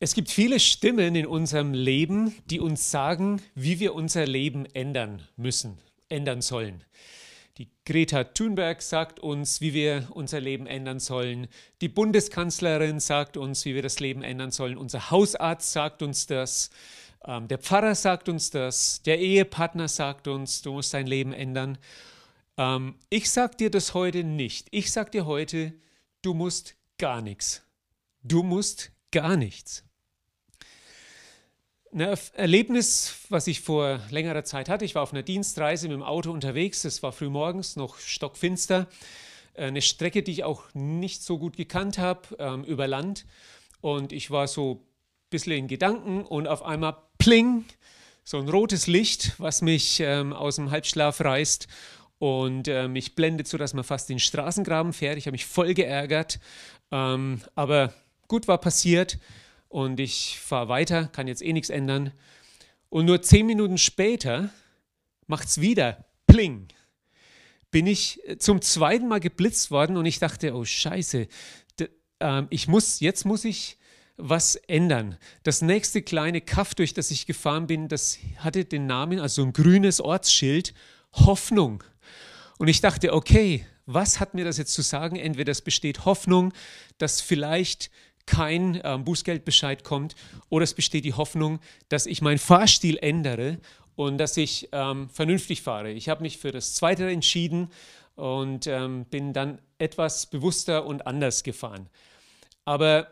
Es gibt viele Stimmen in unserem Leben, die uns sagen, wie wir unser Leben ändern müssen, ändern sollen. Die Greta Thunberg sagt uns, wie wir unser Leben ändern sollen. Die Bundeskanzlerin sagt uns, wie wir das Leben ändern sollen. Unser Hausarzt sagt uns das. Ähm, der Pfarrer sagt uns das. Der Ehepartner sagt uns, du musst dein Leben ändern. Ähm, ich sage dir das heute nicht. Ich sage dir heute, du musst gar nichts. Du musst gar nichts. Ein Erlebnis, was ich vor längerer Zeit hatte. Ich war auf einer Dienstreise mit dem Auto unterwegs. Es war früh morgens, noch stockfinster. Eine Strecke, die ich auch nicht so gut gekannt habe, ähm, über Land. Und ich war so ein bisschen in Gedanken und auf einmal pling, so ein rotes Licht, was mich ähm, aus dem Halbschlaf reißt und äh, mich blendet, sodass man fast den Straßengraben fährt. Ich habe mich voll geärgert. Ähm, aber gut war passiert und ich fahre weiter, kann jetzt eh nichts ändern. Und nur zehn Minuten später macht es wieder Pling. Bin ich äh, zum zweiten Mal geblitzt worden und ich dachte, oh Scheiße, äh, ich muss, jetzt muss ich was ändern. Das nächste kleine Kaff, durch das ich gefahren bin, das hatte den Namen, also ein grünes Ortsschild, Hoffnung. Und ich dachte, okay, was hat mir das jetzt zu sagen? Entweder es besteht Hoffnung, dass vielleicht kein ähm, Bußgeldbescheid kommt oder es besteht die Hoffnung, dass ich meinen Fahrstil ändere und dass ich ähm, vernünftig fahre. Ich habe mich für das Zweite entschieden und ähm, bin dann etwas bewusster und anders gefahren. Aber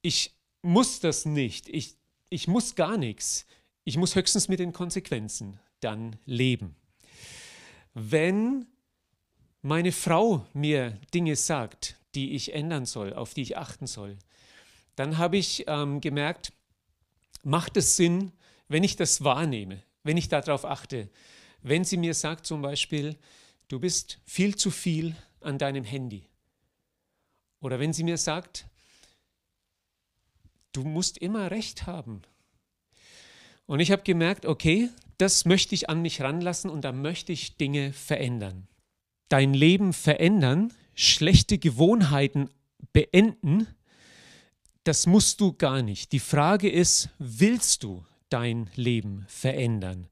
ich muss das nicht. Ich, ich muss gar nichts. Ich muss höchstens mit den Konsequenzen dann leben. Wenn meine Frau mir Dinge sagt, die ich ändern soll, auf die ich achten soll, dann habe ich ähm, gemerkt, macht es Sinn, wenn ich das wahrnehme, wenn ich darauf achte. Wenn sie mir sagt zum Beispiel, du bist viel zu viel an deinem Handy. Oder wenn sie mir sagt, du musst immer recht haben. Und ich habe gemerkt, okay, das möchte ich an mich ranlassen und da möchte ich Dinge verändern. Dein Leben verändern, schlechte Gewohnheiten beenden, das musst du gar nicht. Die Frage ist, willst du dein Leben verändern?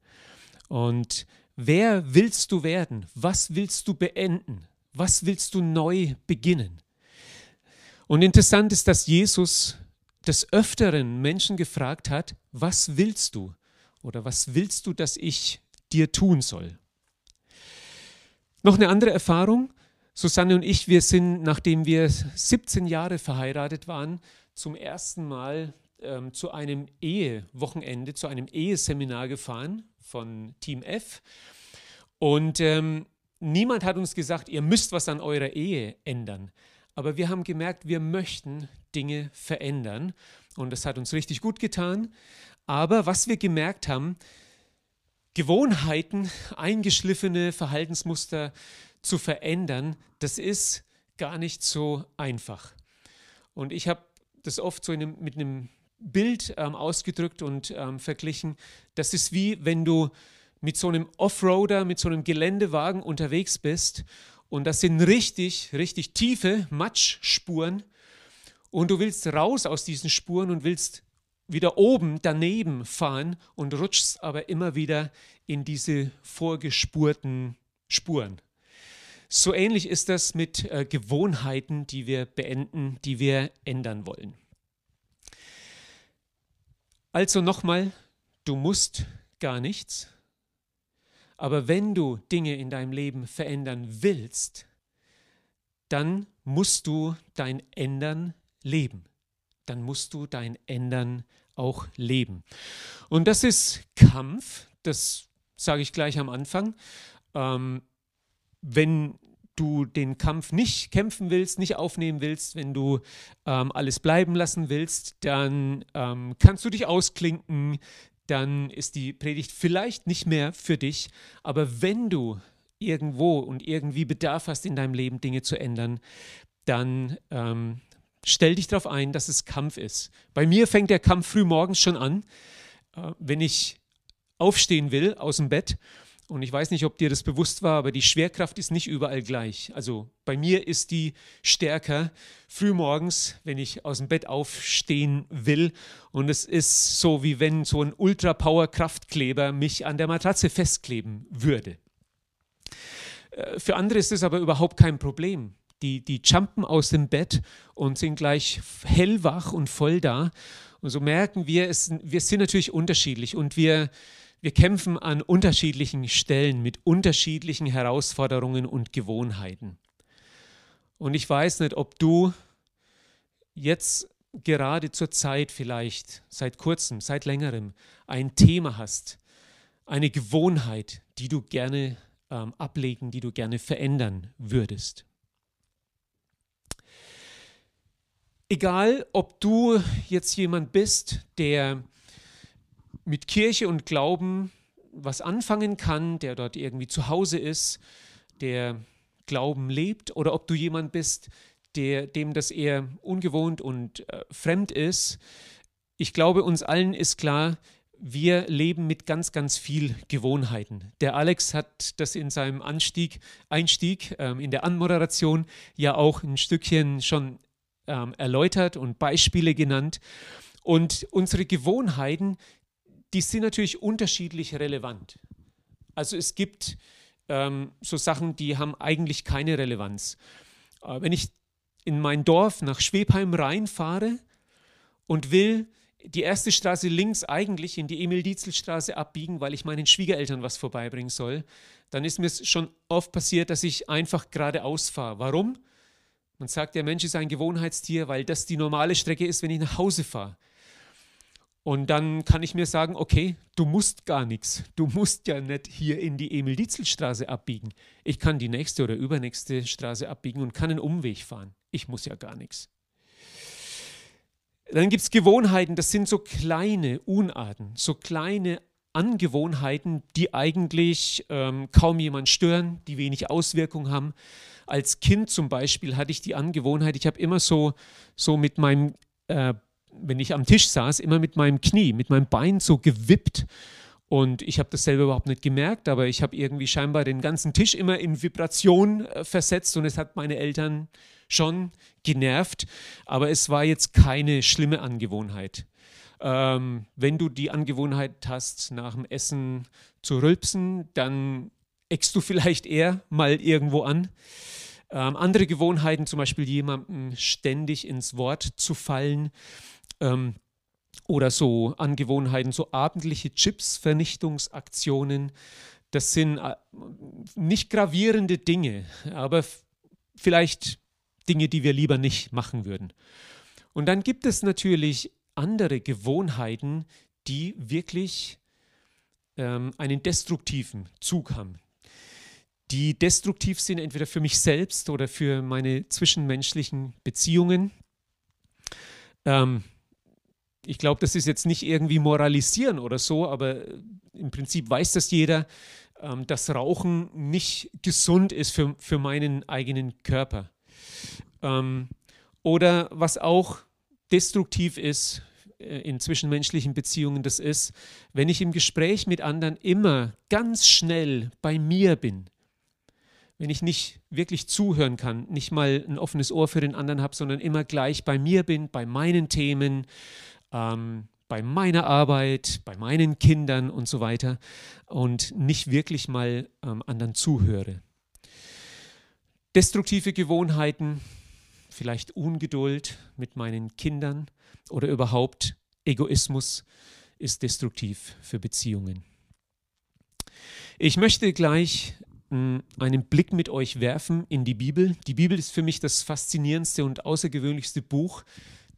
Und wer willst du werden? Was willst du beenden? Was willst du neu beginnen? Und interessant ist, dass Jesus des Öfteren Menschen gefragt hat, was willst du? Oder was willst du, dass ich dir tun soll? Noch eine andere Erfahrung. Susanne und ich, wir sind, nachdem wir 17 Jahre verheiratet waren, zum ersten Mal ähm, zu einem Ehewochenende, zu einem Eheseminar gefahren von Team F. Und ähm, niemand hat uns gesagt, ihr müsst was an eurer Ehe ändern. Aber wir haben gemerkt, wir möchten Dinge verändern. Und das hat uns richtig gut getan. Aber was wir gemerkt haben, Gewohnheiten, eingeschliffene Verhaltensmuster zu verändern, das ist gar nicht so einfach. Und ich habe das oft so einem, mit einem Bild ähm, ausgedrückt und ähm, verglichen. Das ist wie wenn du mit so einem Offroader, mit so einem Geländewagen unterwegs bist und das sind richtig, richtig tiefe Matschspuren und du willst raus aus diesen Spuren und willst wieder oben daneben fahren und rutschst aber immer wieder in diese vorgespurten Spuren. So ähnlich ist das mit äh, Gewohnheiten, die wir beenden, die wir ändern wollen. Also nochmal, du musst gar nichts, aber wenn du Dinge in deinem Leben verändern willst, dann musst du dein Ändern leben. Dann musst du dein Ändern auch leben. Und das ist Kampf, das sage ich gleich am Anfang. Ähm, wenn du den Kampf nicht kämpfen willst, nicht aufnehmen willst, wenn du ähm, alles bleiben lassen willst, dann ähm, kannst du dich ausklinken, dann ist die Predigt vielleicht nicht mehr für dich. Aber wenn du irgendwo und irgendwie Bedarf hast in deinem Leben, Dinge zu ändern, dann ähm, stell dich darauf ein, dass es Kampf ist. Bei mir fängt der Kampf früh morgens schon an, äh, wenn ich aufstehen will aus dem Bett und ich weiß nicht, ob dir das bewusst war, aber die Schwerkraft ist nicht überall gleich. Also bei mir ist die stärker frühmorgens, wenn ich aus dem Bett aufstehen will. Und es ist so, wie wenn so ein Ultra-Power-Kraftkleber mich an der Matratze festkleben würde. Äh, für andere ist es aber überhaupt kein Problem. Die, die jumpen aus dem Bett und sind gleich hellwach und voll da. Und so merken wir, es, wir sind natürlich unterschiedlich und wir wir kämpfen an unterschiedlichen Stellen mit unterschiedlichen Herausforderungen und Gewohnheiten. Und ich weiß nicht, ob du jetzt gerade zur Zeit vielleicht, seit kurzem, seit längerem, ein Thema hast, eine Gewohnheit, die du gerne ähm, ablegen, die du gerne verändern würdest. Egal, ob du jetzt jemand bist, der mit Kirche und Glauben was anfangen kann, der dort irgendwie zu Hause ist, der Glauben lebt, oder ob du jemand bist, der, dem das eher ungewohnt und äh, fremd ist. Ich glaube, uns allen ist klar, wir leben mit ganz, ganz viel Gewohnheiten. Der Alex hat das in seinem Anstieg, Einstieg ähm, in der Anmoderation ja auch ein Stückchen schon ähm, erläutert und Beispiele genannt. Und unsere Gewohnheiten, die sind natürlich unterschiedlich relevant. Also es gibt ähm, so Sachen, die haben eigentlich keine Relevanz. Äh, wenn ich in mein Dorf nach Schwebheim reinfahre und will die erste Straße links eigentlich in die Emil-Dietzel-Straße abbiegen, weil ich meinen Schwiegereltern was vorbeibringen soll, dann ist mir schon oft passiert, dass ich einfach geradeaus fahre. Warum? Man sagt, der Mensch ist ein Gewohnheitstier, weil das die normale Strecke ist, wenn ich nach Hause fahre. Und dann kann ich mir sagen, okay, du musst gar nichts. Du musst ja nicht hier in die Emil-Dietzel-Straße abbiegen. Ich kann die nächste oder übernächste Straße abbiegen und kann einen Umweg fahren. Ich muss ja gar nichts. Dann gibt es Gewohnheiten, das sind so kleine Unarten, so kleine Angewohnheiten, die eigentlich ähm, kaum jemand stören, die wenig Auswirkung haben. Als Kind zum Beispiel hatte ich die Angewohnheit, ich habe immer so, so mit meinem äh, wenn ich am Tisch saß, immer mit meinem Knie, mit meinem Bein so gewippt. Und ich habe das selber überhaupt nicht gemerkt, aber ich habe irgendwie scheinbar den ganzen Tisch immer in Vibration äh, versetzt und es hat meine Eltern schon genervt. Aber es war jetzt keine schlimme Angewohnheit. Ähm, wenn du die Angewohnheit hast, nach dem Essen zu rülpsen, dann eckst du vielleicht eher mal irgendwo an. Ähm, andere Gewohnheiten, zum Beispiel jemandem ständig ins Wort zu fallen, ähm, oder so Angewohnheiten, so abendliche Chips-Vernichtungsaktionen. Das sind äh, nicht gravierende Dinge, aber vielleicht Dinge, die wir lieber nicht machen würden. Und dann gibt es natürlich andere Gewohnheiten, die wirklich ähm, einen destruktiven Zug haben. Die destruktiv sind entweder für mich selbst oder für meine zwischenmenschlichen Beziehungen. Ähm, ich glaube, das ist jetzt nicht irgendwie moralisieren oder so, aber im Prinzip weiß das jeder, ähm, dass Rauchen nicht gesund ist für, für meinen eigenen Körper. Ähm, oder was auch destruktiv ist äh, in zwischenmenschlichen Beziehungen, das ist, wenn ich im Gespräch mit anderen immer ganz schnell bei mir bin, wenn ich nicht wirklich zuhören kann, nicht mal ein offenes Ohr für den anderen habe, sondern immer gleich bei mir bin, bei meinen Themen, ähm, bei meiner Arbeit, bei meinen Kindern und so weiter und nicht wirklich mal ähm, anderen zuhöre. Destruktive Gewohnheiten, vielleicht Ungeduld mit meinen Kindern oder überhaupt Egoismus ist destruktiv für Beziehungen. Ich möchte gleich hm, einen Blick mit euch werfen in die Bibel. Die Bibel ist für mich das faszinierendste und außergewöhnlichste Buch,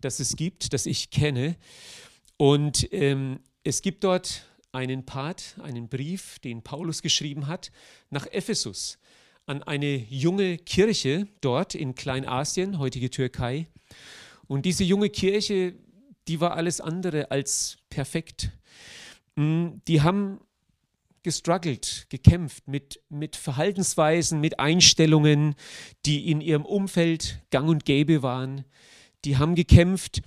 das es gibt, das ich kenne. Und ähm, es gibt dort einen Part, einen Brief, den Paulus geschrieben hat, nach Ephesus an eine junge Kirche dort in Kleinasien, heutige Türkei. Und diese junge Kirche, die war alles andere als perfekt. hm, die haben gestruggelt, gekämpft mit, mit Verhaltensweisen, mit Einstellungen, die in ihrem Umfeld gang und gäbe waren. Die haben gekämpft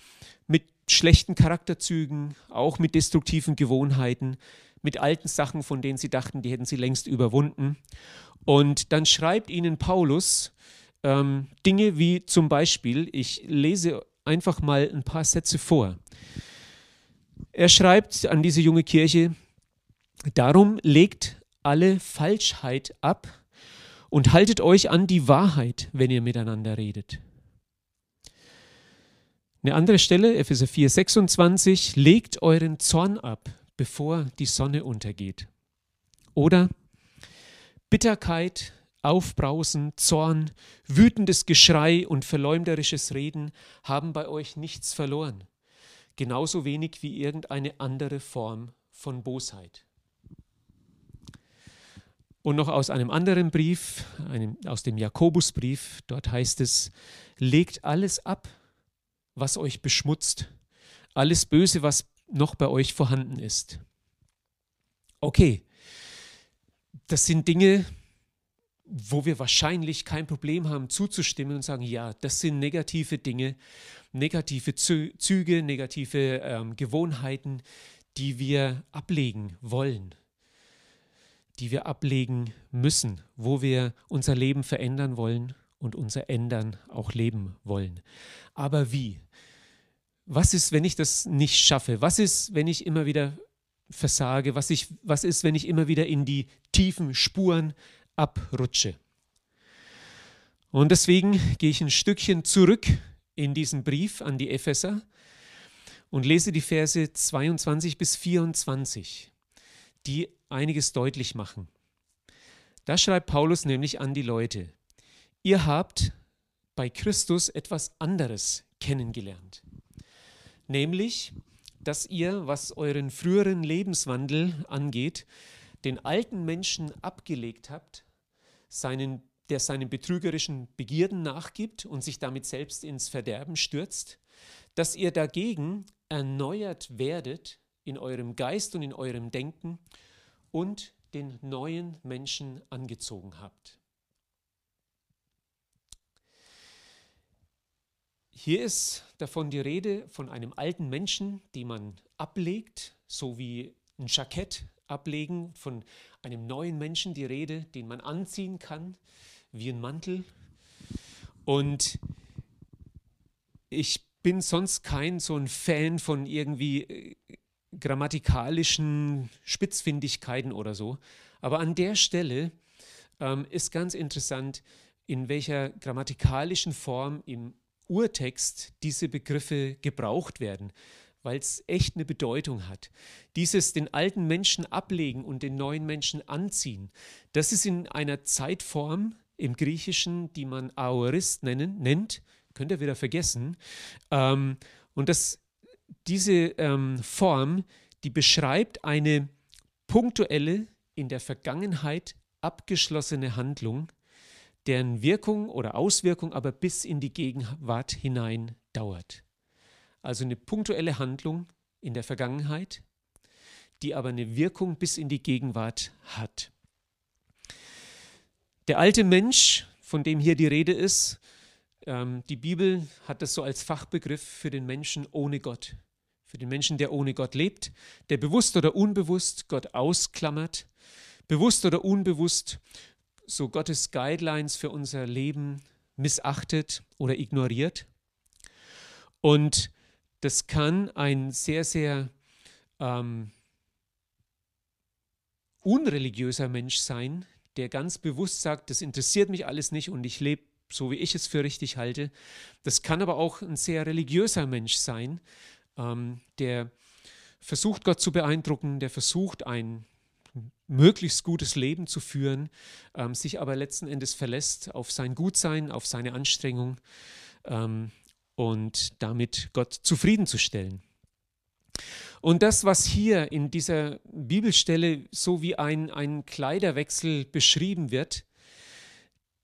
mit schlechten Charakterzügen, auch mit destruktiven Gewohnheiten, mit alten Sachen, von denen sie dachten, die hätten sie längst überwunden. Und dann schreibt ihnen Paulus ähm, Dinge wie zum Beispiel, ich lese einfach mal ein paar Sätze vor. Er schreibt an diese junge Kirche, darum legt alle Falschheit ab und haltet euch an die Wahrheit, wenn ihr miteinander redet. Eine andere Stelle, Epheser 4, 26, legt euren Zorn ab, bevor die Sonne untergeht. Oder Bitterkeit, Aufbrausen, Zorn, wütendes Geschrei und verleumderisches Reden haben bei euch nichts verloren, genauso wenig wie irgendeine andere Form von Bosheit. Und noch aus einem anderen Brief, einem, aus dem Jakobusbrief, dort heißt es, legt alles ab, was euch beschmutzt, alles Böse, was noch bei euch vorhanden ist. Okay, das sind Dinge, wo wir wahrscheinlich kein Problem haben zuzustimmen und sagen, ja, das sind negative Dinge, negative Züge, negative ähm, Gewohnheiten, die wir ablegen wollen, die wir ablegen müssen, wo wir unser Leben verändern wollen und unser Ändern auch leben wollen. Aber wie? Was ist, wenn ich das nicht schaffe? Was ist, wenn ich immer wieder versage? Was, ich, was ist, wenn ich immer wieder in die tiefen Spuren abrutsche? Und deswegen gehe ich ein Stückchen zurück in diesen Brief an die Epheser und lese die Verse 22 bis 24, die einiges deutlich machen. Da schreibt Paulus nämlich an die Leute, ihr habt bei Christus etwas anderes kennengelernt, nämlich, dass ihr, was euren früheren Lebenswandel angeht, den alten Menschen abgelegt habt, seinen, der seinen betrügerischen Begierden nachgibt und sich damit selbst ins Verderben stürzt, dass ihr dagegen erneuert werdet in eurem Geist und in eurem Denken und den neuen Menschen angezogen habt. Hier ist davon die Rede von einem alten Menschen, den man ablegt, so wie ein Jackett ablegen, von einem neuen Menschen die Rede, den man anziehen kann, wie ein Mantel. Und ich bin sonst kein so ein Fan von irgendwie äh, grammatikalischen Spitzfindigkeiten oder so. Aber an der Stelle ähm, ist ganz interessant, in welcher grammatikalischen Form im Urtext diese Begriffe gebraucht werden, weil es echt eine Bedeutung hat. Dieses den alten Menschen ablegen und den neuen Menschen anziehen, das ist in einer Zeitform im Griechischen, die man Aorist nennen, nennt, könnt ihr wieder vergessen. Ähm, und das, diese ähm, Form, die beschreibt eine punktuelle, in der Vergangenheit abgeschlossene Handlung, deren Wirkung oder Auswirkung aber bis in die Gegenwart hinein dauert. Also eine punktuelle Handlung in der Vergangenheit, die aber eine Wirkung bis in die Gegenwart hat. Der alte Mensch, von dem hier die Rede ist, ähm, die Bibel hat das so als Fachbegriff für den Menschen ohne Gott, für den Menschen, der ohne Gott lebt, der bewusst oder unbewusst Gott ausklammert, bewusst oder unbewusst so Gottes Guidelines für unser Leben missachtet oder ignoriert. Und das kann ein sehr, sehr ähm, unreligiöser Mensch sein, der ganz bewusst sagt, das interessiert mich alles nicht und ich lebe so, wie ich es für richtig halte. Das kann aber auch ein sehr religiöser Mensch sein, ähm, der versucht, Gott zu beeindrucken, der versucht, ein möglichst gutes Leben zu führen, ähm, sich aber letzten Endes verlässt auf sein Gutsein, auf seine Anstrengung ähm, und damit Gott zufriedenzustellen. Und das, was hier in dieser Bibelstelle so wie ein, ein Kleiderwechsel beschrieben wird,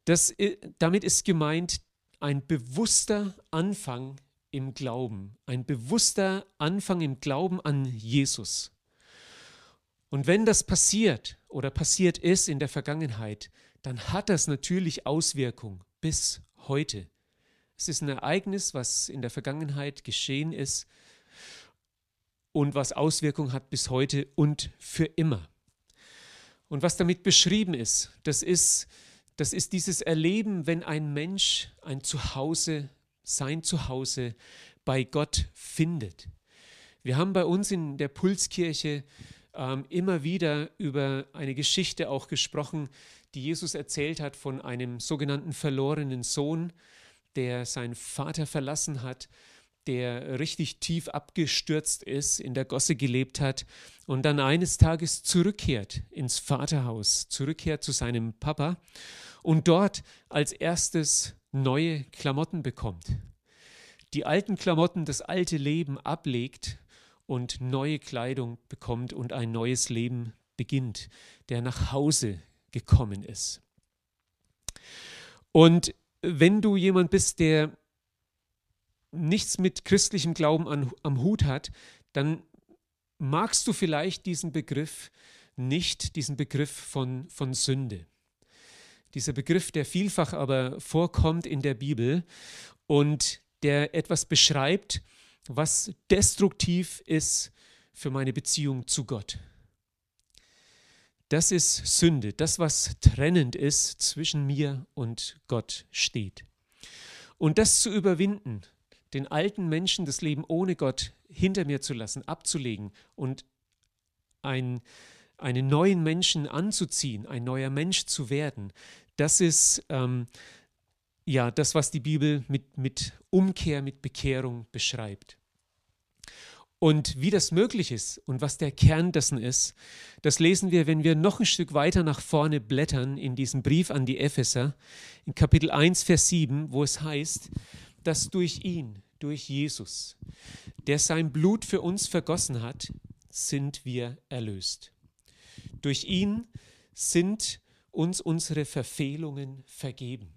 das, damit ist gemeint ein bewusster Anfang im Glauben, ein bewusster Anfang im Glauben an Jesus. Und wenn das passiert oder passiert ist in der Vergangenheit, dann hat das natürlich Auswirkungen bis heute. Es ist ein Ereignis, was in der Vergangenheit geschehen ist und was Auswirkungen hat bis heute und für immer. Und was damit beschrieben ist, das ist, das ist dieses Erleben, wenn ein Mensch ein Zuhause, sein Zuhause bei Gott findet. Wir haben bei uns in der Pulskirche ähm, immer wieder über eine Geschichte auch gesprochen, die Jesus erzählt hat von einem sogenannten verlorenen Sohn, der seinen Vater verlassen hat, der richtig tief abgestürzt ist, in der Gosse gelebt hat und dann eines Tages zurückkehrt ins Vaterhaus, zurückkehrt zu seinem Papa und dort als erstes neue Klamotten bekommt. Die alten Klamotten, das alte Leben ablegt und neue Kleidung bekommt und ein neues Leben beginnt, der nach Hause gekommen ist. Und wenn du jemand bist, der nichts mit christlichem Glauben an, am Hut hat, dann magst du vielleicht diesen Begriff nicht, diesen Begriff von, von Sünde. Dieser Begriff, der vielfach aber vorkommt in der Bibel und der etwas beschreibt, was destruktiv ist für meine Beziehung zu Gott. Das ist Sünde, das, was trennend ist zwischen mir und Gott steht. Und das zu überwinden, den alten Menschen das Leben ohne Gott hinter mir zu lassen, abzulegen und ein, einen neuen Menschen anzuziehen, ein neuer Mensch zu werden, das ist ähm, ja das, was die Bibel mit, mit Umkehr, mit Bekehrung beschreibt. Und wie das möglich ist und was der Kern dessen ist, das lesen wir, wenn wir noch ein Stück weiter nach vorne blättern in diesem Brief an die Epheser, in Kapitel 1, Vers 7, wo es heißt, dass durch ihn, durch Jesus, der sein Blut für uns vergossen hat, sind wir erlöst. Durch ihn sind uns unsere Verfehlungen vergeben.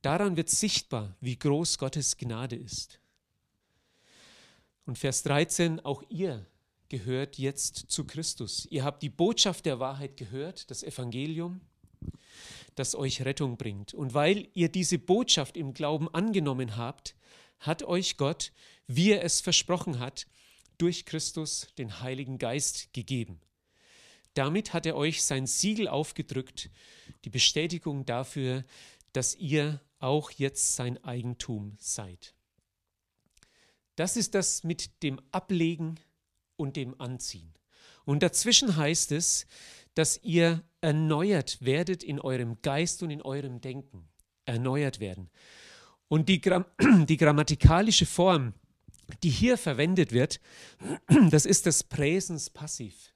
Daran wird sichtbar, wie groß Gottes Gnade ist. Und Vers 13, auch ihr gehört jetzt zu Christus. Ihr habt die Botschaft der Wahrheit gehört, das Evangelium, das euch Rettung bringt. Und weil ihr diese Botschaft im Glauben angenommen habt, hat euch Gott, wie er es versprochen hat, durch Christus den Heiligen Geist gegeben. Damit hat er euch sein Siegel aufgedrückt, die Bestätigung dafür, dass ihr auch jetzt sein Eigentum seid. Das ist das mit dem Ablegen und dem Anziehen. Und dazwischen heißt es, dass ihr erneuert werdet in eurem Geist und in eurem Denken. Erneuert werden. Und die, Gram die grammatikalische Form, die hier verwendet wird, das ist das Präsens passiv.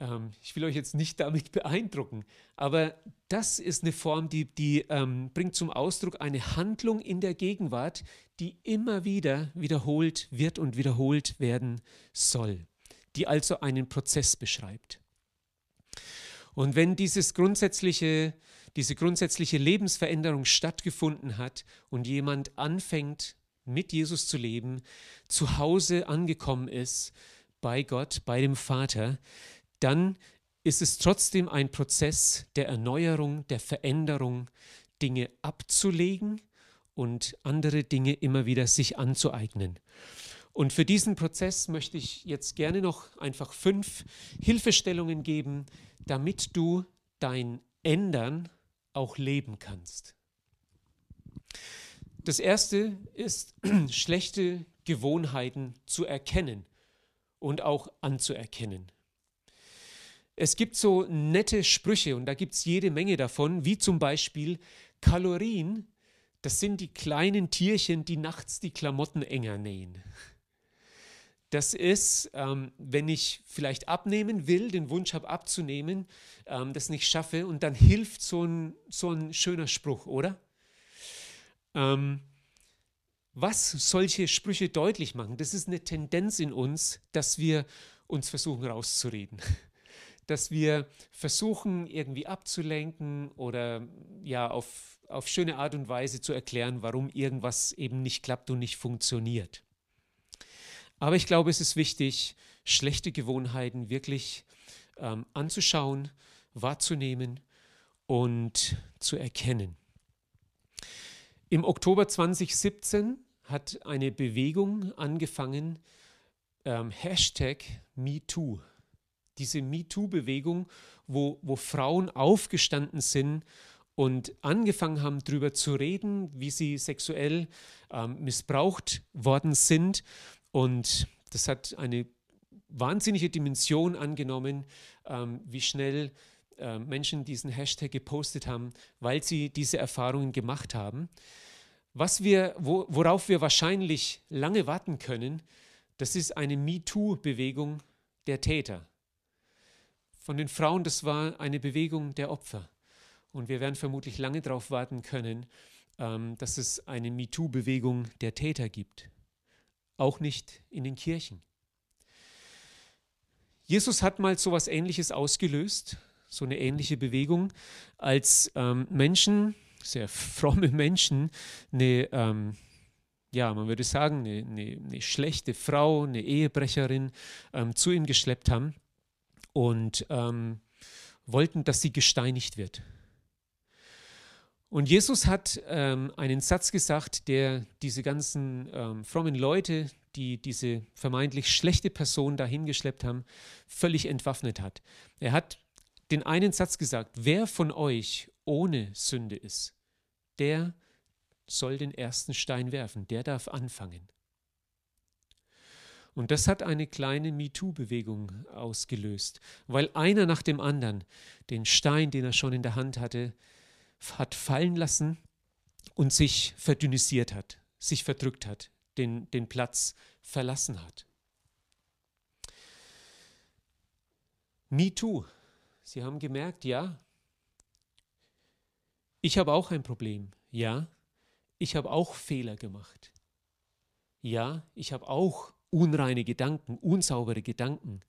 Ähm, ich will euch jetzt nicht damit beeindrucken, aber das ist eine Form, die, die ähm, bringt zum Ausdruck eine Handlung in der Gegenwart, die immer wieder wiederholt wird und wiederholt werden soll, die also einen Prozess beschreibt. Und wenn dieses grundsätzliche, diese grundsätzliche Lebensveränderung stattgefunden hat und jemand anfängt, mit Jesus zu leben, zu Hause angekommen ist, bei Gott, bei dem Vater, dann ist es trotzdem ein Prozess der Erneuerung, der Veränderung, Dinge abzulegen und andere Dinge immer wieder sich anzueignen. Und für diesen Prozess möchte ich jetzt gerne noch einfach fünf Hilfestellungen geben, damit du dein Ändern auch leben kannst. Das erste ist, schlechte Gewohnheiten zu erkennen und auch anzuerkennen. Es gibt so nette Sprüche und da gibt es jede Menge davon, wie zum Beispiel Kalorien, das sind die kleinen Tierchen, die nachts die Klamotten enger nähen. Das ist, ähm, wenn ich vielleicht abnehmen will, den Wunsch habe abzunehmen, ähm, das nicht schaffe und dann hilft so ein, so ein schöner Spruch, oder? Ähm, was solche Sprüche deutlich machen, das ist eine Tendenz in uns, dass wir uns versuchen rauszureden dass wir versuchen, irgendwie abzulenken oder ja auf, auf schöne Art und Weise zu erklären, warum irgendwas eben nicht klappt und nicht funktioniert. Aber ich glaube, es ist wichtig schlechte Gewohnheiten wirklich ähm, anzuschauen, wahrzunehmen und zu erkennen. Im Oktober 2017 hat eine Bewegung angefangen, ähm, MeToo. Diese MeToo-Bewegung, wo, wo Frauen aufgestanden sind und angefangen haben, darüber zu reden, wie sie sexuell ähm, missbraucht worden sind. Und das hat eine wahnsinnige Dimension angenommen, ähm, wie schnell äh, Menschen diesen Hashtag gepostet haben, weil sie diese Erfahrungen gemacht haben. Was wir, wo, worauf wir wahrscheinlich lange warten können, das ist eine MeToo-Bewegung der Täter. Von den Frauen, das war eine Bewegung der Opfer. Und wir werden vermutlich lange darauf warten können, ähm, dass es eine MeToo-Bewegung der Täter gibt. Auch nicht in den Kirchen. Jesus hat mal so etwas Ähnliches ausgelöst, so eine ähnliche Bewegung, als ähm, Menschen, sehr fromme Menschen, eine, ähm, ja, man würde sagen, eine, eine, eine, schlechte Frau, eine Ehebrecherin ähm, zu ihm geschleppt haben und ähm, wollten, dass sie gesteinigt wird. Und Jesus hat ähm, einen Satz gesagt, der diese ganzen ähm, frommen Leute, die diese vermeintlich schlechte Person dahingeschleppt haben, völlig entwaffnet hat. Er hat den einen Satz gesagt, wer von euch ohne Sünde ist, der soll den ersten Stein werfen, der darf anfangen. Und das hat eine kleine MeToo-Bewegung ausgelöst, weil einer nach dem anderen den Stein, den er schon in der Hand hatte, hat fallen lassen und sich verdünnisiert hat, sich verdrückt hat, den, den Platz verlassen hat. MeToo. Sie haben gemerkt, ja, ich habe auch ein Problem. Ja, ich habe auch Fehler gemacht. Ja, ich habe auch unreine Gedanken, unsaubere Gedanken.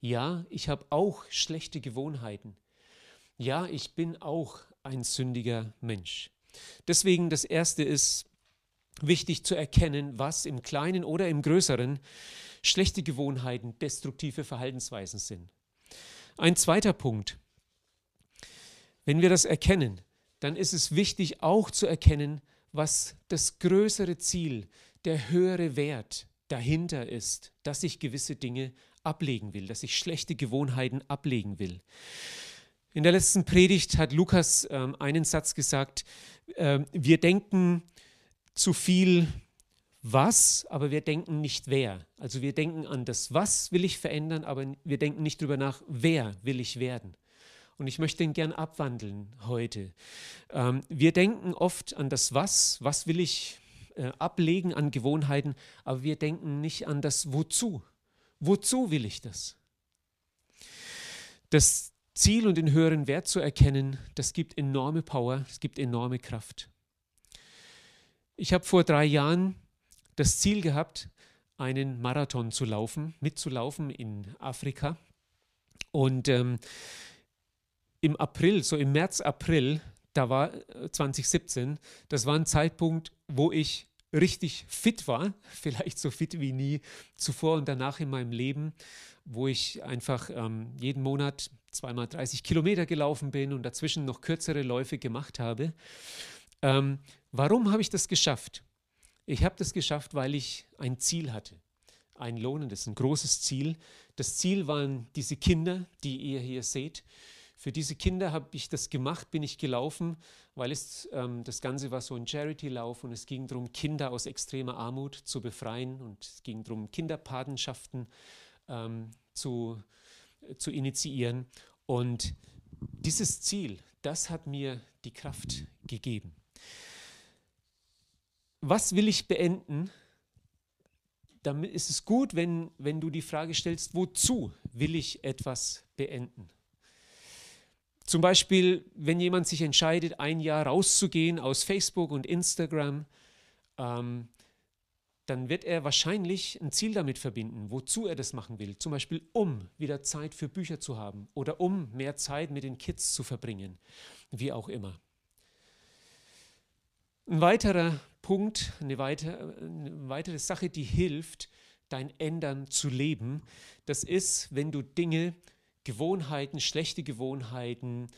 Ja, ich habe auch schlechte Gewohnheiten. Ja, ich bin auch ein sündiger Mensch. Deswegen das Erste ist wichtig zu erkennen, was im Kleinen oder im Größeren schlechte Gewohnheiten, destruktive Verhaltensweisen sind. Ein zweiter Punkt. Wenn wir das erkennen, dann ist es wichtig auch zu erkennen, was das größere Ziel, der höhere Wert dahinter ist, dass ich gewisse Dinge ablegen will, dass ich schlechte Gewohnheiten ablegen will. In der letzten Predigt hat Lukas ähm, einen Satz gesagt, äh, wir denken zu viel was, aber wir denken nicht wer. Also wir denken an das was will ich verändern, aber wir denken nicht darüber nach, wer will ich werden. Und ich möchte ihn gern abwandeln heute. Ähm, wir denken oft an das was, was will ich äh, ablegen an Gewohnheiten, aber wir denken nicht an das wozu. Wozu will ich das? Das Ziel und den höheren Wert zu erkennen, das gibt enorme Power, es gibt enorme Kraft. Ich habe vor drei Jahren das Ziel gehabt, einen Marathon zu laufen, mitzulaufen in Afrika. Und ähm, im April, so im März, April, da war 2017, äh, das war ein Zeitpunkt, wo ich richtig fit war, vielleicht so fit wie nie zuvor und danach in meinem Leben, wo ich einfach ähm, jeden Monat zweimal 30 Kilometer gelaufen bin und dazwischen noch kürzere Läufe gemacht habe. Ähm, warum habe ich das geschafft? Ich habe das geschafft, weil ich ein Ziel hatte. Ein lohnendes, ein großes Ziel. Das Ziel waren diese Kinder, die ihr hier seht. Für diese Kinder habe ich das gemacht, bin ich gelaufen, weil es, ähm, das Ganze war so ein Charity-Lauf und es ging darum, Kinder aus extremer Armut zu befreien und es ging darum, Kinderpatenschaften ähm, zu, zu initiieren. Und dieses Ziel, das hat mir die Kraft gegeben. Was will ich beenden? Damit ist es gut, wenn, wenn du die Frage stellst, wozu will ich etwas beenden? Zum Beispiel, wenn jemand sich entscheidet, ein Jahr rauszugehen aus Facebook und Instagram, ähm, dann wird er wahrscheinlich ein Ziel damit verbinden, wozu er das machen will. Zum Beispiel, um wieder Zeit für Bücher zu haben oder um mehr Zeit mit den Kids zu verbringen, wie auch immer. Ein weiterer Punkt, eine, weiter, eine weitere Sache, die hilft, dein Ändern zu leben, das ist, wenn du Dinge, Gewohnheiten, schlechte Gewohnheiten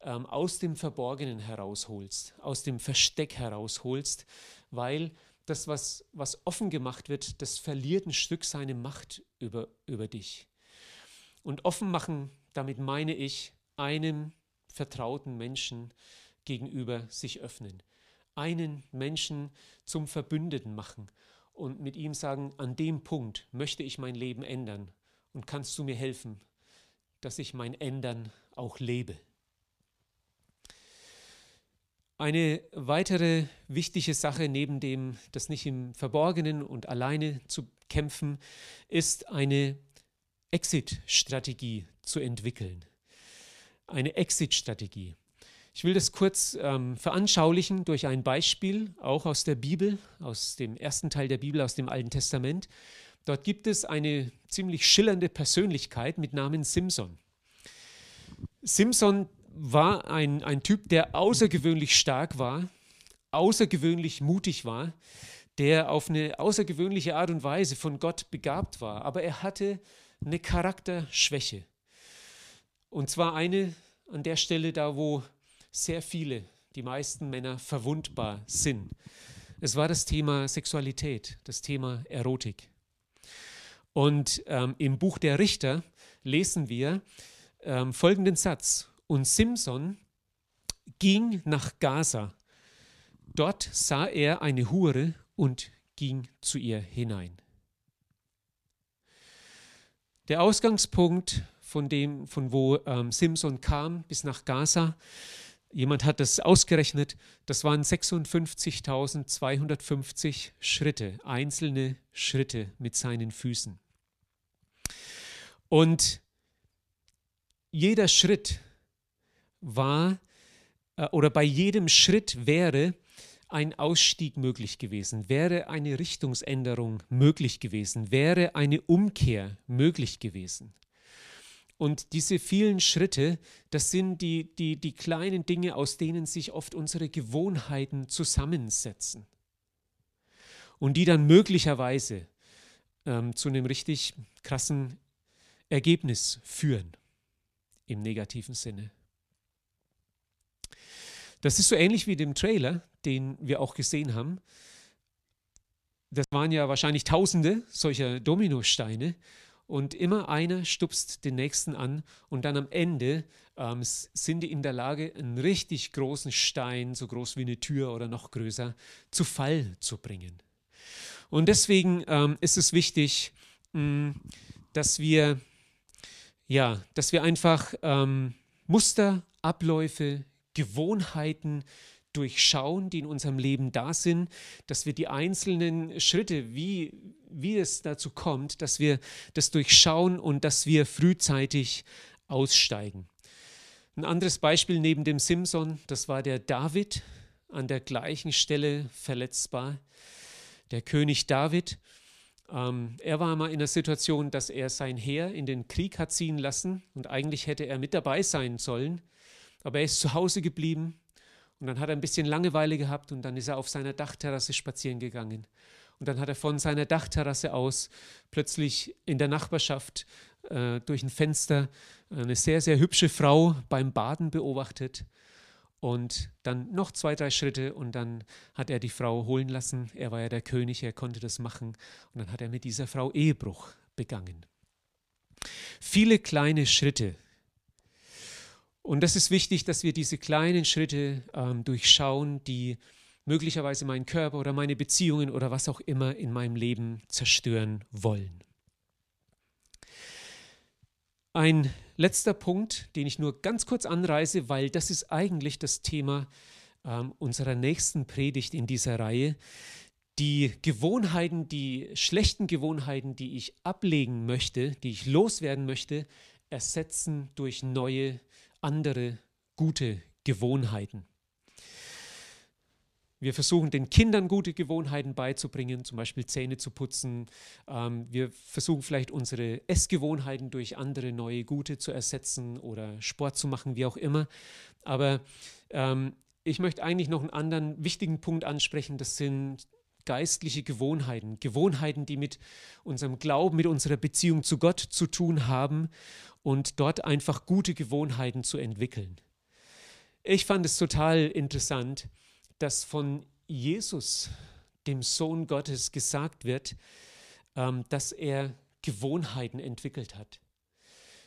ähm, aus dem Verborgenen herausholst, aus dem Versteck herausholst, weil das, was, was offen gemacht wird, das verliert ein Stück seine Macht über, über dich. Und offen machen, damit meine ich, einem vertrauten Menschen gegenüber sich öffnen. Einen Menschen zum Verbündeten machen und mit ihm sagen, an dem Punkt möchte ich mein Leben ändern und kannst du mir helfen, dass ich mein Ändern auch lebe. Eine weitere wichtige Sache neben dem, das nicht im Verborgenen und alleine zu kämpfen, ist eine Exit-Strategie zu entwickeln. Eine Exit-Strategie. Ich will das kurz ähm, veranschaulichen durch ein Beispiel, auch aus der Bibel, aus dem ersten Teil der Bibel, aus dem Alten Testament. Dort gibt es eine ziemlich schillernde Persönlichkeit mit Namen Simson. Simson war ein, ein Typ, der außergewöhnlich stark war, außergewöhnlich mutig war, der auf eine außergewöhnliche Art und Weise von Gott begabt war. Aber er hatte eine Charakterschwäche. Und zwar eine an der Stelle da, wo sehr viele, die meisten Männer verwundbar sind. Es war das Thema Sexualität, das Thema Erotik. Und ähm, im Buch der Richter lesen wir ähm, folgenden Satz. Und Simson ging nach Gaza. Dort sah er eine Hure und ging zu ihr hinein. Der Ausgangspunkt von dem, von wo ähm, Simson kam bis nach Gaza, jemand hat das ausgerechnet, das waren 56.250 Schritte, einzelne Schritte mit seinen Füßen. Und jeder Schritt war äh, oder bei jedem Schritt wäre ein Ausstieg möglich gewesen, wäre eine Richtungsänderung möglich gewesen, wäre eine Umkehr möglich gewesen. Und diese vielen Schritte, das sind die, die, die kleinen Dinge, aus denen sich oft unsere Gewohnheiten zusammensetzen. Und die dann möglicherweise ähm, zu einem richtig krassen Ergebnis führen, im negativen Sinne. Das ist so ähnlich wie dem Trailer, den wir auch gesehen haben. Das waren ja wahrscheinlich tausende solcher Dominosteine und immer einer stupst den nächsten an und dann am Ende ähm, sind die in der Lage, einen richtig großen Stein, so groß wie eine Tür oder noch größer, zu Fall zu bringen. Und deswegen ähm, ist es wichtig, mh, mm, dass wir ja, dass wir einfach ähm, Muster, Abläufe, Gewohnheiten durchschauen, die in unserem Leben da sind, dass wir die einzelnen Schritte, wie, wie es dazu kommt, dass wir das durchschauen und dass wir frühzeitig aussteigen. Ein anderes Beispiel neben dem Simson, das war der David, an der gleichen Stelle verletzbar. Der König David, ähm, er war mal in der Situation, dass er sein Heer in den Krieg hat ziehen lassen und eigentlich hätte er mit dabei sein sollen. Aber er ist zu Hause geblieben und dann hat er ein bisschen Langeweile gehabt und dann ist er auf seiner Dachterrasse spazieren gegangen. Und dann hat er von seiner Dachterrasse aus plötzlich in der Nachbarschaft äh, durch ein Fenster eine sehr, sehr hübsche Frau beim Baden beobachtet. Und dann noch zwei, drei Schritte und dann hat er die Frau holen lassen. Er war ja der König, er konnte das machen. Und dann hat er mit dieser Frau Ehebruch begangen. Viele kleine Schritte, und das ist wichtig, dass wir diese kleinen Schritte ähm, durchschauen, die möglicherweise meinen Körper oder meine Beziehungen oder was auch immer in meinem Leben zerstören wollen. Ein letzter Punkt, den ich nur ganz kurz anreiße, weil das ist eigentlich das Thema ähm, unserer nächsten Predigt in dieser Reihe. Die Gewohnheiten, die schlechten Gewohnheiten, die ich ablegen möchte, die ich loswerden möchte, ersetzen durch neue andere gute Gewohnheiten. Wir versuchen den Kindern gute Gewohnheiten beizubringen, zum Beispiel Zähne zu putzen. Ähm, wir versuchen vielleicht unsere Essgewohnheiten durch andere neue gute zu ersetzen oder Sport zu machen, wie auch immer. Aber ähm, ich möchte eigentlich noch einen anderen wichtigen Punkt ansprechen. Das sind geistliche Gewohnheiten, Gewohnheiten, die mit unserem Glauben, mit unserer Beziehung zu Gott zu tun haben und dort einfach gute Gewohnheiten zu entwickeln. Ich fand es total interessant, dass von Jesus, dem Sohn Gottes, gesagt wird, ähm, dass er Gewohnheiten entwickelt hat.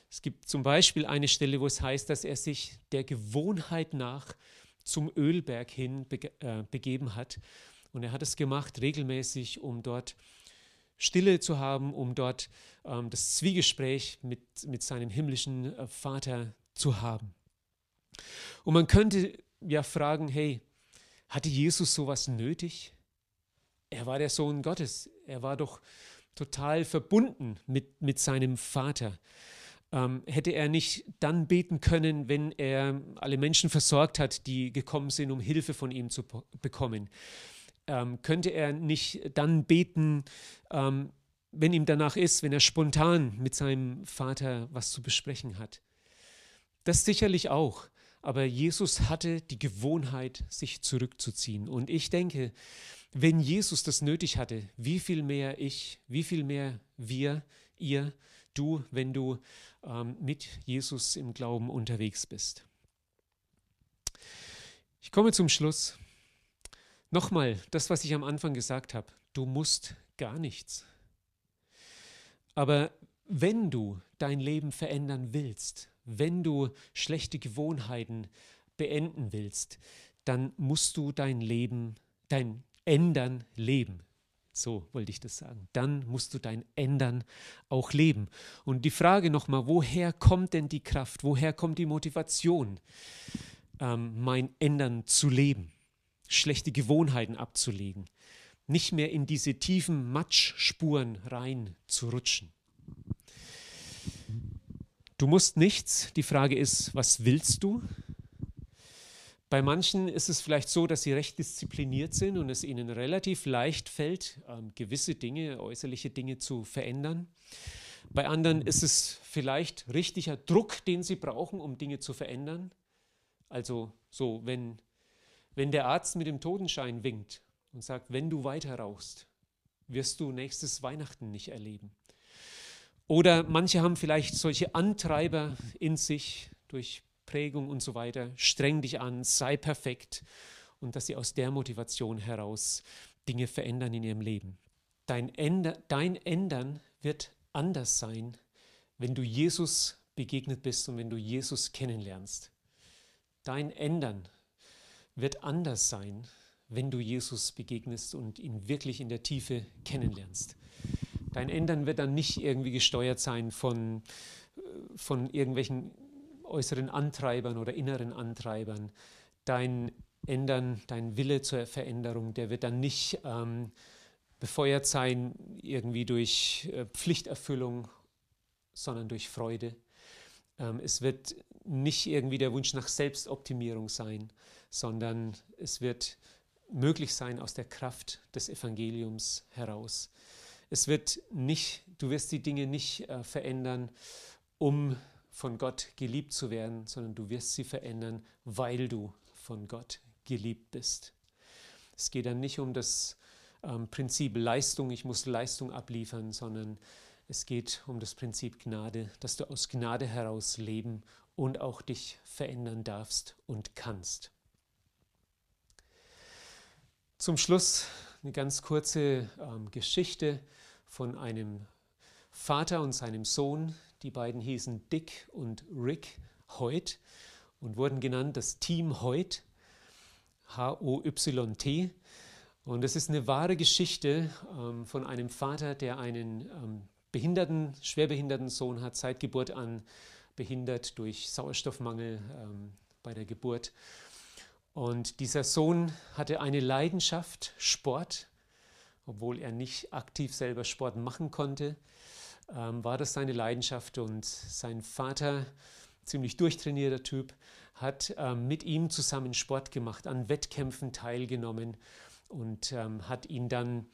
Es gibt zum Beispiel eine Stelle, wo es heißt, dass er sich der Gewohnheit nach zum Ölberg hin äh, begeben hat. Und er hat es gemacht regelmäßig, um dort Stille zu haben, um dort ähm, das Zwiegespräch mit, mit seinem himmlischen äh, Vater zu haben. Und man könnte ja fragen, hey, hatte Jesus sowas nötig? Er war der Sohn Gottes. Er war doch total verbunden mit, mit seinem Vater. Ähm, hätte er nicht dann beten können, wenn er alle Menschen versorgt hat, die gekommen sind, um Hilfe von ihm zu bekommen? Ähm, könnte er nicht dann beten, ähm, wenn ihm danach ist, wenn er spontan mit seinem Vater was zu besprechen hat? Das sicherlich auch. Aber Jesus hatte die Gewohnheit, sich zurückzuziehen. Und ich denke, wenn Jesus das nötig hatte, wie viel mehr ich, wie viel mehr wir, ihr, du, wenn du ähm, mit Jesus im Glauben unterwegs bist. Ich komme zum Schluss. Nochmal, das, was ich am Anfang gesagt habe, du musst gar nichts. Aber wenn du dein Leben verändern willst, wenn du schlechte Gewohnheiten beenden willst, dann musst du dein Leben, dein Ändern leben. So wollte ich das sagen. Dann musst du dein Ändern auch leben. Und die Frage nochmal, woher kommt denn die Kraft, woher kommt die Motivation, ähm, mein Ändern zu leben, schlechte Gewohnheiten abzulegen, nicht mehr in diese tiefen Matschspuren rein zu rutschen. Du musst nichts. Die Frage ist, was willst du? Bei manchen ist es vielleicht so, dass sie recht diszipliniert sind und es ihnen relativ leicht fällt, ähm, gewisse Dinge, äußerliche Dinge zu verändern. Bei anderen ist es vielleicht richtiger Druck, den sie brauchen, um Dinge zu verändern. Also so, wenn, wenn der Arzt mit dem Totenschein winkt und sagt, wenn du weiter rauchst, wirst du nächstes Weihnachten nicht erleben. Oder manche haben vielleicht solche Antreiber in sich durch Prägung und so weiter, streng dich an, sei perfekt und dass sie aus der Motivation heraus Dinge verändern in ihrem Leben. Dein, Änder, dein Ändern wird anders sein, wenn du Jesus begegnet bist und wenn du Jesus kennenlernst. Dein Ändern wird anders sein, wenn du Jesus begegnest und ihn wirklich in der Tiefe kennenlernst. Dein Ändern wird dann nicht irgendwie gesteuert sein von, äh, von irgendwelchen äußeren Antreibern oder inneren Antreibern. Dein Ändern, dein Wille zur Veränderung, der wird dann nicht ähm, befeuert sein irgendwie durch äh, Pflichterfüllung, sondern durch Freude. Ähm, es wird nicht irgendwie der Wunsch nach Selbstoptimierung sein, sondern es wird möglich sein aus der Kraft des Evangeliums heraus. Es wird nicht, du wirst die Dinge nicht äh, verändern, um von Gott geliebt zu werden, sondern du wirst sie verändern, weil du von Gott geliebt bist. Es geht dann nicht um das ähm, Prinzip Leistung, ich muss Leistung abliefern, sondern es geht um das Prinzip Gnade, dass du aus Gnade heraus leben und auch dich verändern darfst und kannst. Zum Schluss eine ganz kurze ähm, Geschichte von einem Vater und seinem Sohn, die beiden hießen Dick und Rick Hoyt und wurden genannt das Team Hoyt, H-O-Y-T. Und es ist eine wahre Geschichte ähm, von einem Vater, der einen ähm, behinderten, schwerbehinderten Sohn hat, seit Geburt an behindert durch Sauerstoffmangel ähm, bei der Geburt. Und dieser Sohn hatte eine Leidenschaft, Sport, obwohl er nicht aktiv selber Sport machen konnte ähm, war das seine Leidenschaft und sein Vater, ziemlich durchtrainierter Typ, hat ähm, mit ihm zusammen Sport gemacht, an Wettkämpfen teilgenommen und ähm, hat ihn dann,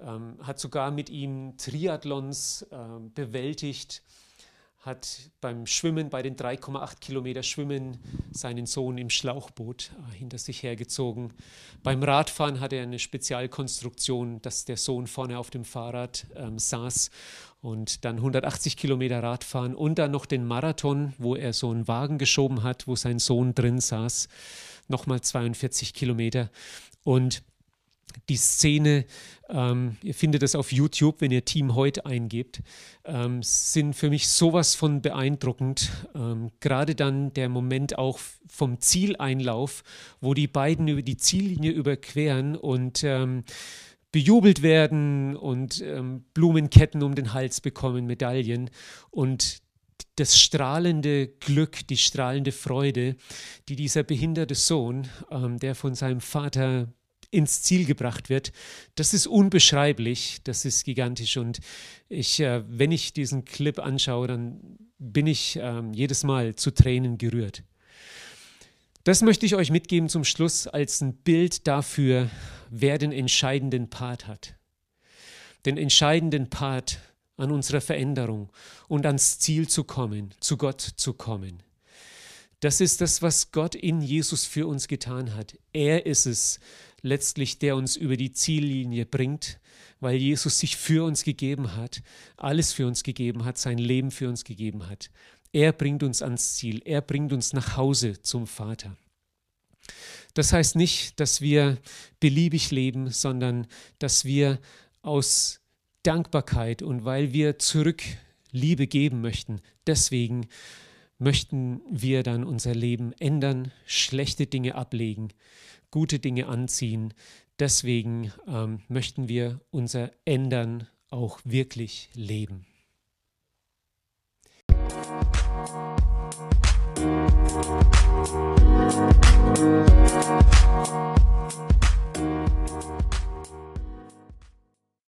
ähm, hat sogar mit ihm Triathlons ähm, bewältigt, hat beim Schwimmen, bei den 3,8 Kilometer Schwimmen, seinen Sohn im Schlauchboot äh, hinter sich hergezogen. Beim Radfahren hat er eine Spezialkonstruktion, dass der Sohn vorne auf dem Fahrrad ähm, saß und dann 180 Kilometer Radfahren und dann noch den Marathon, wo er so einen Wagen geschoben hat, wo sein Sohn drin saß, nochmal 42 Kilometer. Und die Szene, ähm, ihr findet das auf YouTube, wenn ihr Team heute eingebt, ähm, sind für mich sowas von beeindruckend. Ähm, Gerade dann der Moment auch vom Zieleinlauf, wo die beiden über die Ziellinie überqueren und ähm, bejubelt werden und ähm, Blumenketten um den Hals bekommen, Medaillen und das strahlende Glück, die strahlende Freude, die dieser behinderte Sohn, ähm, der von seinem Vater ins Ziel gebracht wird, das ist unbeschreiblich, das ist gigantisch. Und ich, äh, wenn ich diesen Clip anschaue, dann bin ich äh, jedes Mal zu Tränen gerührt. Das möchte ich euch mitgeben zum Schluss als ein Bild dafür, wer den entscheidenden Part hat. Den entscheidenden Part an unserer Veränderung und ans Ziel zu kommen, zu Gott zu kommen. Das ist das, was Gott in Jesus für uns getan hat. Er ist es, letztlich, der uns über die Ziellinie bringt, weil Jesus sich für uns gegeben hat, alles für uns gegeben hat, sein Leben für uns gegeben hat. Er bringt uns ans Ziel, er bringt uns nach Hause zum Vater. Das heißt nicht, dass wir beliebig leben, sondern dass wir aus Dankbarkeit und weil wir zurück Liebe geben möchten, deswegen möchten wir dann unser Leben ändern, schlechte Dinge ablegen gute Dinge anziehen. Deswegen ähm, möchten wir unser Ändern auch wirklich leben. Musik